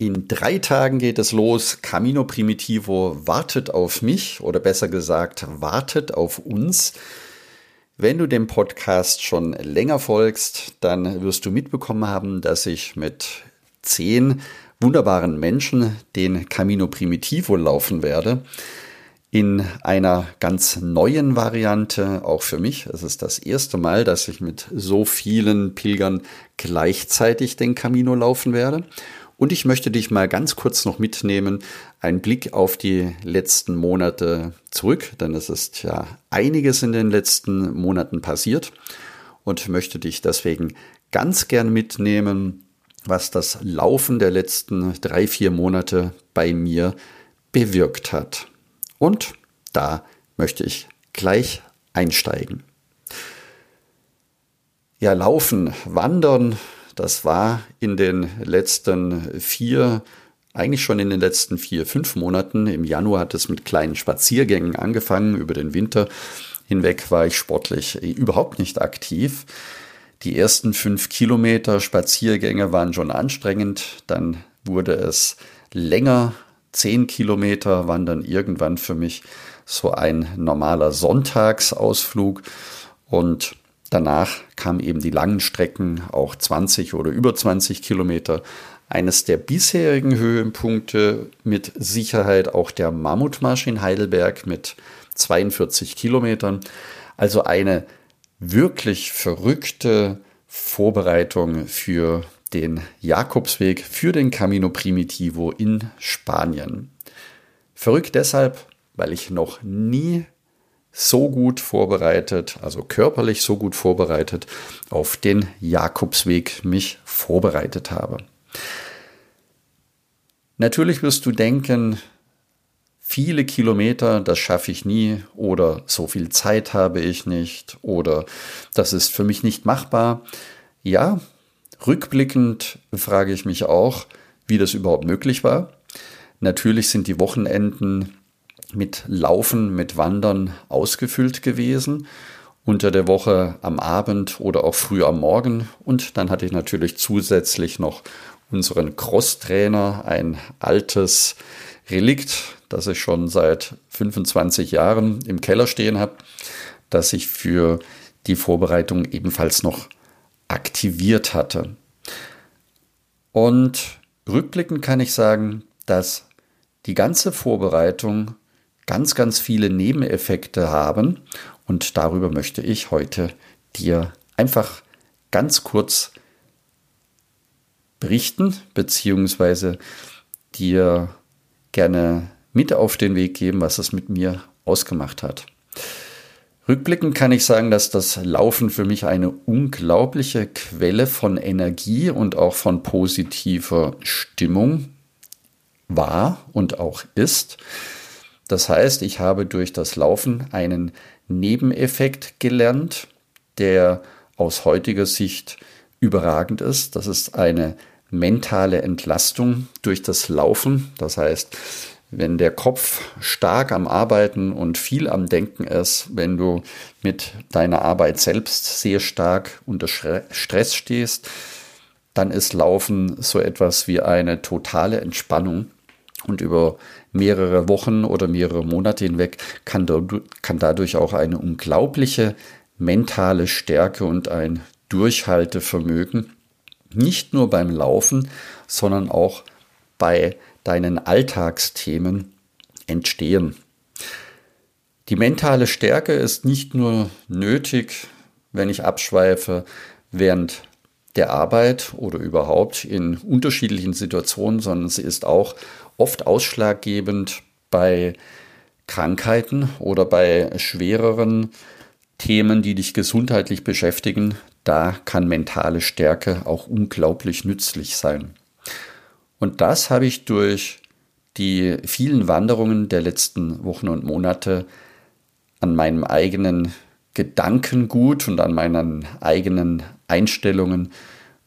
In drei Tagen geht es los. Camino Primitivo wartet auf mich oder besser gesagt wartet auf uns. Wenn du dem Podcast schon länger folgst, dann wirst du mitbekommen haben, dass ich mit zehn wunderbaren Menschen den Camino Primitivo laufen werde. In einer ganz neuen Variante, auch für mich. Es ist das erste Mal, dass ich mit so vielen Pilgern gleichzeitig den Camino laufen werde. Und ich möchte dich mal ganz kurz noch mitnehmen, einen Blick auf die letzten Monate zurück, denn es ist ja einiges in den letzten Monaten passiert und möchte dich deswegen ganz gern mitnehmen, was das Laufen der letzten drei, vier Monate bei mir bewirkt hat. Und da möchte ich gleich einsteigen. Ja, laufen, wandern, das war in den letzten vier, eigentlich schon in den letzten vier, fünf Monaten. Im Januar hat es mit kleinen Spaziergängen angefangen. Über den Winter hinweg war ich sportlich überhaupt nicht aktiv. Die ersten fünf Kilometer Spaziergänge waren schon anstrengend. Dann wurde es länger. Zehn Kilometer waren dann irgendwann für mich so ein normaler Sonntagsausflug. Und Danach kamen eben die langen Strecken, auch 20 oder über 20 Kilometer. Eines der bisherigen Höhenpunkte mit Sicherheit auch der Mammutmarsch in Heidelberg mit 42 Kilometern. Also eine wirklich verrückte Vorbereitung für den Jakobsweg, für den Camino Primitivo in Spanien. Verrückt deshalb, weil ich noch nie so gut vorbereitet, also körperlich so gut vorbereitet auf den Jakobsweg mich vorbereitet habe. Natürlich wirst du denken, viele Kilometer, das schaffe ich nie oder so viel Zeit habe ich nicht oder das ist für mich nicht machbar. Ja, rückblickend frage ich mich auch, wie das überhaupt möglich war. Natürlich sind die Wochenenden mit Laufen, mit Wandern ausgefüllt gewesen. Unter der Woche am Abend oder auch früh am Morgen. Und dann hatte ich natürlich zusätzlich noch unseren Crosstrainer, ein altes Relikt, das ich schon seit 25 Jahren im Keller stehen habe, das ich für die Vorbereitung ebenfalls noch aktiviert hatte. Und rückblickend kann ich sagen, dass die ganze Vorbereitung ganz, ganz viele Nebeneffekte haben. Und darüber möchte ich heute dir einfach ganz kurz berichten, beziehungsweise dir gerne mit auf den Weg geben, was es mit mir ausgemacht hat. Rückblickend kann ich sagen, dass das Laufen für mich eine unglaubliche Quelle von Energie und auch von positiver Stimmung war und auch ist. Das heißt, ich habe durch das Laufen einen Nebeneffekt gelernt, der aus heutiger Sicht überragend ist. Das ist eine mentale Entlastung durch das Laufen. Das heißt, wenn der Kopf stark am Arbeiten und viel am Denken ist, wenn du mit deiner Arbeit selbst sehr stark unter Stress stehst, dann ist Laufen so etwas wie eine totale Entspannung und über mehrere Wochen oder mehrere Monate hinweg kann, kann dadurch auch eine unglaubliche mentale Stärke und ein Durchhaltevermögen nicht nur beim Laufen, sondern auch bei deinen Alltagsthemen entstehen. Die mentale Stärke ist nicht nur nötig, wenn ich abschweife, während der Arbeit oder überhaupt in unterschiedlichen Situationen, sondern sie ist auch oft ausschlaggebend bei Krankheiten oder bei schwereren Themen, die dich gesundheitlich beschäftigen. Da kann mentale Stärke auch unglaublich nützlich sein. Und das habe ich durch die vielen Wanderungen der letzten Wochen und Monate an meinem eigenen Gedankengut und an meinen eigenen Einstellungen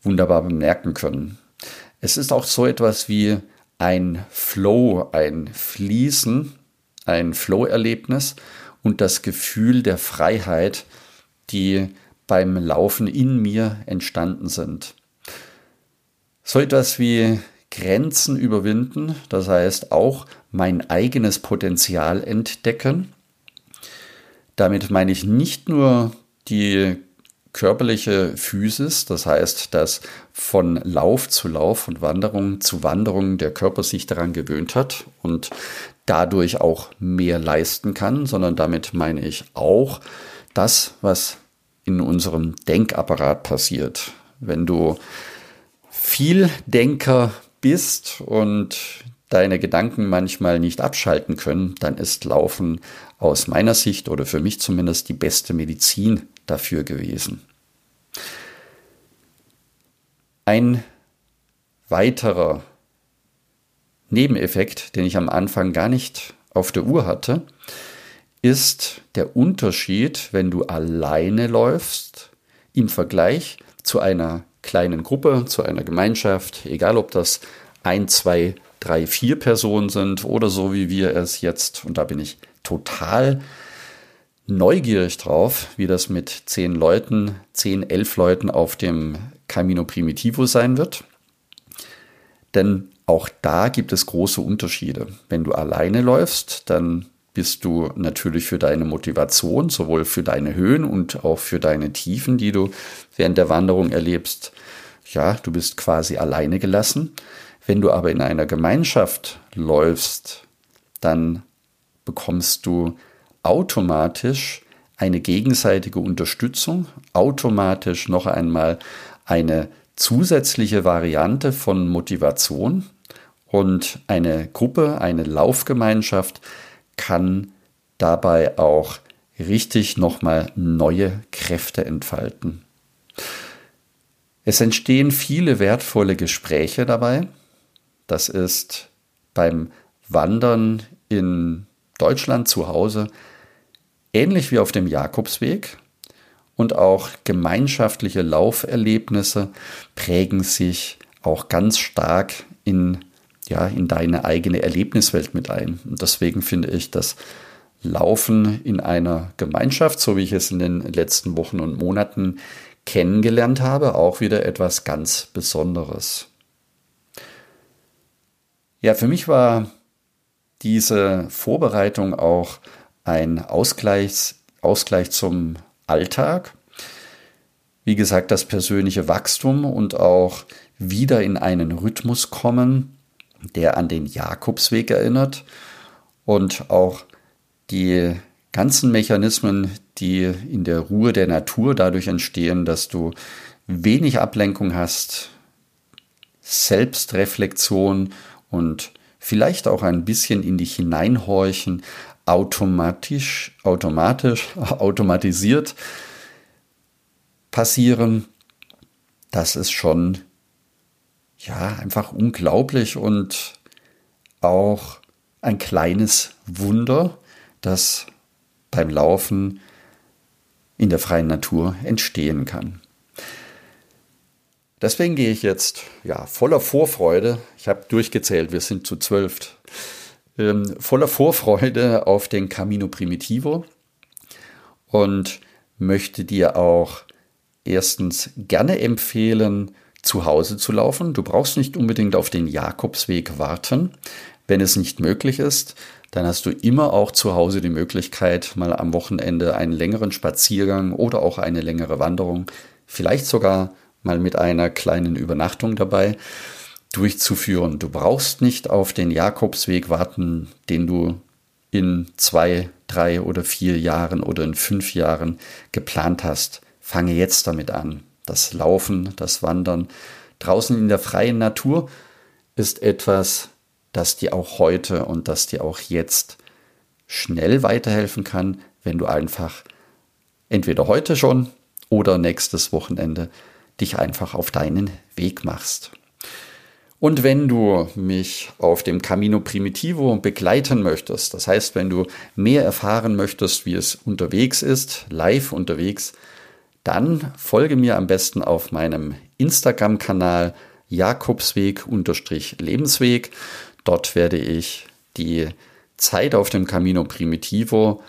wunderbar bemerken können. Es ist auch so etwas wie ein Flow, ein Fließen, ein Flow-Erlebnis und das Gefühl der Freiheit, die beim Laufen in mir entstanden sind. So etwas wie Grenzen überwinden, das heißt auch mein eigenes Potenzial entdecken. Damit meine ich nicht nur die körperliche Physis, das heißt, dass von Lauf zu Lauf und Wanderung zu Wanderung der Körper sich daran gewöhnt hat und dadurch auch mehr leisten kann, sondern damit meine ich auch das, was in unserem Denkapparat passiert. Wenn du viel Denker bist und deine Gedanken manchmal nicht abschalten können, dann ist Laufen aus meiner Sicht oder für mich zumindest die beste Medizin dafür gewesen. Ein weiterer Nebeneffekt, den ich am Anfang gar nicht auf der Uhr hatte, ist der Unterschied, wenn du alleine läufst im Vergleich zu einer kleinen Gruppe, zu einer Gemeinschaft, egal ob das ein, zwei, drei, vier Personen sind oder so wie wir es jetzt, und da bin ich total neugierig drauf, wie das mit zehn Leuten, zehn, elf Leuten auf dem Camino Primitivo sein wird. Denn auch da gibt es große Unterschiede. Wenn du alleine läufst, dann bist du natürlich für deine Motivation, sowohl für deine Höhen und auch für deine Tiefen, die du während der Wanderung erlebst, ja, du bist quasi alleine gelassen. Wenn du aber in einer Gemeinschaft läufst, dann bekommst du automatisch eine gegenseitige Unterstützung, automatisch noch einmal eine zusätzliche Variante von Motivation und eine Gruppe, eine Laufgemeinschaft kann dabei auch richtig nochmal neue Kräfte entfalten. Es entstehen viele wertvolle Gespräche dabei. Das ist beim Wandern in Deutschland zu Hause ähnlich wie auf dem Jakobsweg. Und auch gemeinschaftliche Lauferlebnisse prägen sich auch ganz stark in, ja, in deine eigene Erlebniswelt mit ein. Und deswegen finde ich das Laufen in einer Gemeinschaft, so wie ich es in den letzten Wochen und Monaten kennengelernt habe, auch wieder etwas ganz Besonderes. Ja, für mich war diese Vorbereitung auch ein Ausgleich, Ausgleich zum Alltag. Wie gesagt, das persönliche Wachstum und auch wieder in einen Rhythmus kommen, der an den Jakobsweg erinnert und auch die ganzen Mechanismen, die in der Ruhe der Natur dadurch entstehen, dass du wenig Ablenkung hast, Selbstreflexion und vielleicht auch ein bisschen in dich hineinhorchen, automatisch, automatisch, automatisiert passieren, das ist schon ja einfach unglaublich und auch ein kleines Wunder, das beim Laufen in der freien Natur entstehen kann. Deswegen gehe ich jetzt ja voller Vorfreude. Ich habe durchgezählt, wir sind zu zwölf. Ähm, voller Vorfreude auf den Camino Primitivo und möchte dir auch erstens gerne empfehlen, zu Hause zu laufen. Du brauchst nicht unbedingt auf den Jakobsweg warten. Wenn es nicht möglich ist, dann hast du immer auch zu Hause die Möglichkeit, mal am Wochenende einen längeren Spaziergang oder auch eine längere Wanderung, vielleicht sogar mal mit einer kleinen Übernachtung dabei durchzuführen. Du brauchst nicht auf den Jakobsweg warten, den du in zwei, drei oder vier Jahren oder in fünf Jahren geplant hast. Fange jetzt damit an. Das Laufen, das Wandern draußen in der freien Natur ist etwas, das dir auch heute und das dir auch jetzt schnell weiterhelfen kann, wenn du einfach entweder heute schon oder nächstes Wochenende dich einfach auf deinen Weg machst. Und wenn du mich auf dem Camino Primitivo begleiten möchtest, das heißt, wenn du mehr erfahren möchtest, wie es unterwegs ist, live unterwegs, dann folge mir am besten auf meinem Instagram-Kanal Jakobsweg-Lebensweg. Dort werde ich die Zeit auf dem Camino Primitivo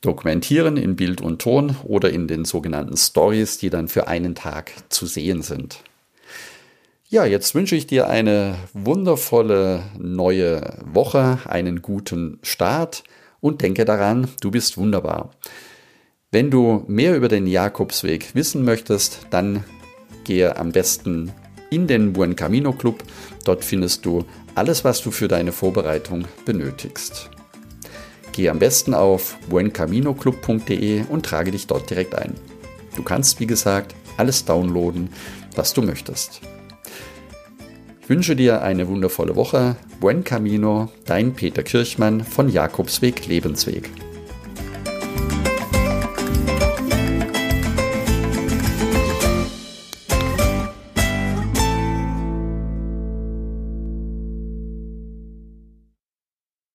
dokumentieren in Bild und Ton oder in den sogenannten Stories, die dann für einen Tag zu sehen sind. Ja, jetzt wünsche ich dir eine wundervolle neue Woche, einen guten Start und denke daran, du bist wunderbar. Wenn du mehr über den Jakobsweg wissen möchtest, dann gehe am besten in den Buen Camino Club. Dort findest du alles, was du für deine Vorbereitung benötigst. Geh am besten auf buencaminoclub.de und trage dich dort direkt ein. Du kannst, wie gesagt, alles downloaden, was du möchtest. Wünsche dir eine wundervolle Woche. Buen Camino, dein Peter Kirchmann von Jakobsweg Lebensweg.